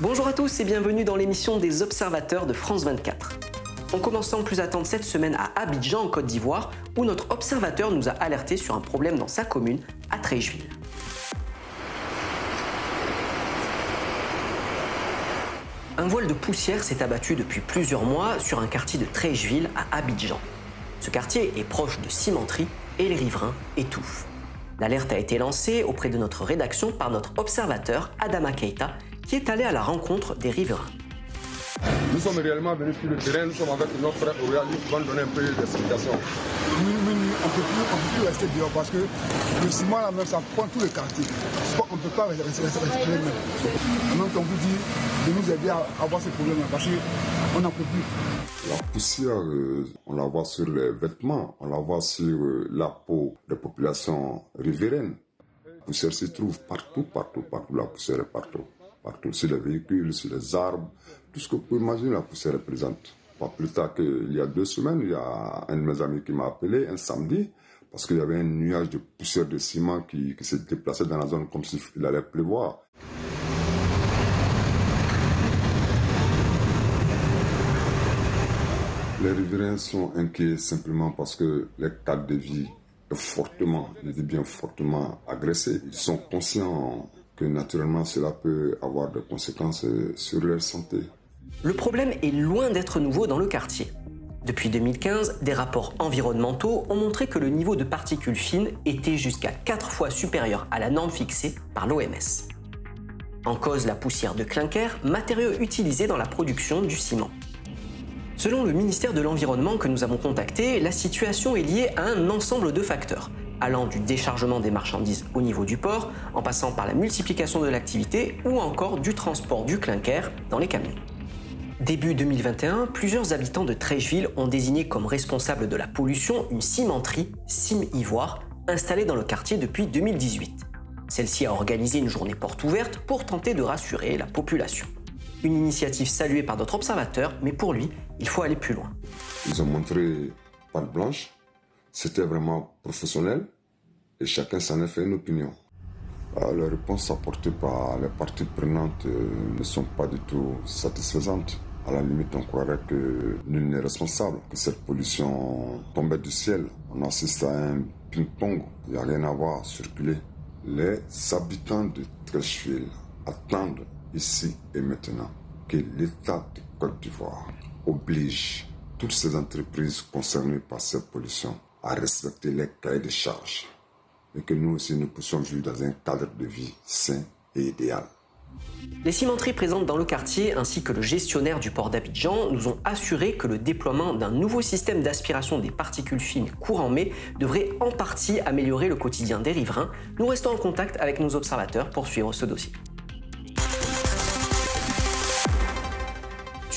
Bonjour à tous et bienvenue dans l'émission des observateurs de France 24. On commence sans plus attendre cette semaine à Abidjan en Côte d'Ivoire où notre observateur nous a alerté sur un problème dans sa commune, à Trècheville. Un voile de poussière s'est abattu depuis plusieurs mois sur un quartier de Trècheville à Abidjan. Ce quartier est proche de cimenterie et les riverains étouffent. L'alerte a été lancée auprès de notre rédaction par notre observateur Adama Keita qui est allé à la rencontre des riverains. Nous sommes réellement venus sur le terrain, nous sommes avec notre frère va nous donner un peu d'explication. Nous, nous, nous, on ne peut, plus- on peut plus rester dehors parce que le ciment là même ça prend tout le quartier. On ne peut pas rester rester- rester même. En même temps, on vous dit de nous aider à avoir ce problème là parce qu'on n'en peut plus. La poussière, euh, on la voit sur les vêtements, on la voit sur euh, la peau des populations riveraines. La poussière se trouve partout, partout, partout. La poussière est partout. Partout, sur les véhicules, sur les arbres. Tout ce que vous pouvez imaginer, la poussière est présente. Pas plus tard qu'il y a deux semaines, il y a un de mes amis qui m'a appelé un samedi parce qu'il y avait un nuage de poussière de ciment qui, s'est déplacé dans la zone comme s'il allait pleuvoir. Les riverains sont inquiets simplement parce que leur cadre de vie est fortement, je dis bien fortement agressé. Ils sont conscients que naturellement cela peut avoir des conséquences euh, sur leur santé. Le problème est loin d'être nouveau dans le quartier. Depuis 2015, des rapports environnementaux ont montré que le niveau de particules fines était jusqu'à 4 fois supérieur à la norme fixée par l'OMS. En cause la poussière de clinker, matériau utilisé dans la production du ciment. Selon le ministère de l'Environnement que nous avons contacté, la situation est liée à un ensemble de facteurs, allant du déchargement des marchandises au niveau du port, en passant par la multiplication de l'activité ou encore du transport du clinker dans les camions. Début 2021, plusieurs habitants de Trècheville ont désigné comme responsable de la pollution une cimenterie, Sim Ivoire, installée dans le quartier depuis 2018. Celle-ci a organisé une journée porte ouverte pour tenter de rassurer la population. Une initiative saluée par d'autres observateurs, mais pour lui, il faut aller plus loin. Ils ont montré patte blanche, c'était vraiment professionnel et chacun s'en a fait une opinion. Ah, Les réponses apportées par les parties prenantes euh, ne sont pas du tout satisfaisantes. À la limite, on croirait que nul n'est responsable, que cette pollution tombait du ciel. On assiste à un ping-pong, il n'y a rien à voir, circuler. Les habitants de Trècheville attendent ici et maintenant que l'État de Côte d'Ivoire oblige toutes ces entreprises concernées par cette pollution à respecter les cahiers de charges et que nous aussi nous puissions vivre dans un cadre de vie sain et idéal. Les cimenteries présentes dans le quartier ainsi que le gestionnaire du port d'Abidjan nous ont assuré que le déploiement d'un nouveau système d'aspiration des particules fines courant mai devrait en partie améliorer le quotidien des riverains. Nous restons en contact avec nos observateurs pour suivre ce dossier.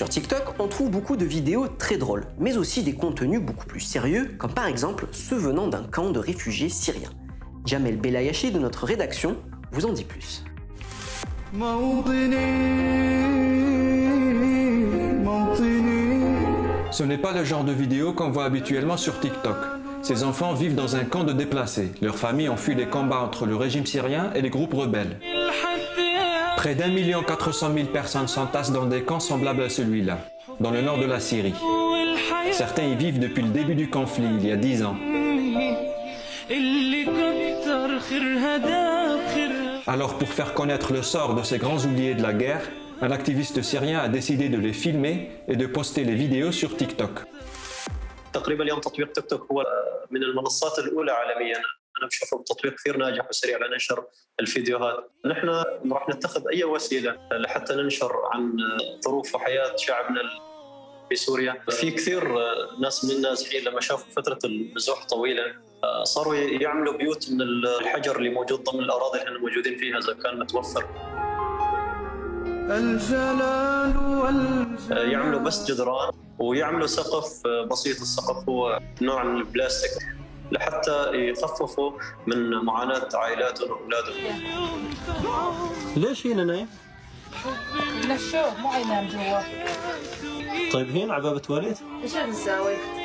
Sur TikTok, on trouve beaucoup de vidéos très drôles, mais aussi des contenus beaucoup plus sérieux, comme par exemple ceux venant d'un camp de réfugiés syriens. Jamel Belayashi de notre rédaction vous en dit plus. Ce n'est pas le genre de vidéo qu'on voit habituellement sur TikTok. Ces enfants vivent dans un camp de déplacés. Leurs familles ont fui les combats entre le régime syrien et les groupes rebelles. Près d'un million quatre cent mille personnes s'entassent dans des camps semblables à celui-là, dans le nord de la Syrie. Certains y vivent depuis le début du conflit, il y a dix ans. Alors pour faire connaître le sort de ces grands oubliés de la guerre, un activiste syrien a décidé de les filmer et de poster les vidéos sur TikTok. أنا بشوفه تطبيق كثير ناجح وسريع لنشر الفيديوهات. نحن راح نتخذ أي وسيلة لحتى ننشر عن ظروف وحياة شعبنا في سوريا. في كثير ناس من النازحين لما شافوا فترة النزوح طويلة صاروا يعملوا بيوت من الحجر اللي موجود ضمن الأراضي اللي إحنا موجودين فيها إذا كان متوفر. الجلال والجلال يعملوا بس جدران ويعملوا سقف بسيط. السقف هو نوع من البلاستيك. لحتى يخففوا من معاناة عائلاتهم وأولادهم ليش هنا نايم؟ للشوف مو عينام جوا طيب هنا عبابة والد؟ إيش نساوي؟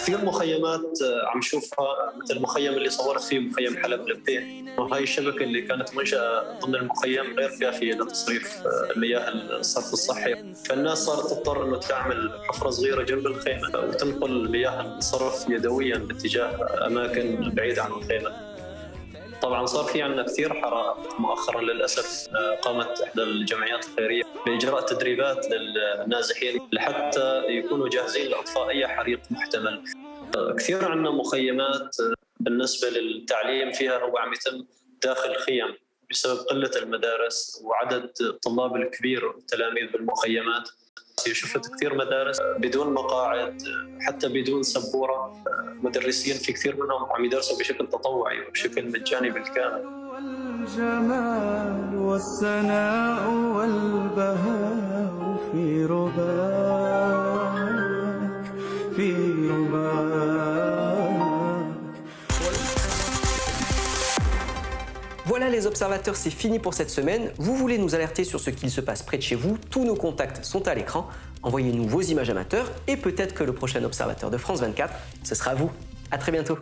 كثير مخيمات عم نشوفها مثل المخيم اللي صورت فيه مخيم حلب لبيه وهي الشبكة اللي كانت منشاه ضمن المخيم غير كافية لتصريف المياه الصرف الصحي. فالناس صارت تضطر إنه تعمل حفرة صغيرة جنب الخيمة وتنقل مياه الصرف يدويا باتجاه أماكن بعيدة عن الخيمة. طبعا صار في عندنا كثير حرائق مؤخرا للأسف قامت إحدى الجمعيات الخيرية بإجراء تدريبات للنازحين لحتى يكونوا جاهزين لإطفاء أي حريق محتمل. كثير عندنا مخيمات بالنسبة للتعليم فيها هو عم يتم داخل خيم بسبب قلة المدارس وعدد الطلاب الكبير والتلاميذ بالمخيمات شفت كثير مدارس بدون مقاعد حتى بدون سبورة. مدرسين في كثير منهم عم يدرسوا بشكل تطوعي وبشكل مجاني بالكامل. والجمال والثناء والبهاء les observateurs, c'est fini pour cette semaine. Vous voulez nous alerter sur ce qu'il se passe près de chez vous? Tous nos contacts sont à l'écran. Envoyez-nous vos images amateurs et peut-être que le prochain observateur de France 24, ce sera vous. À très bientôt.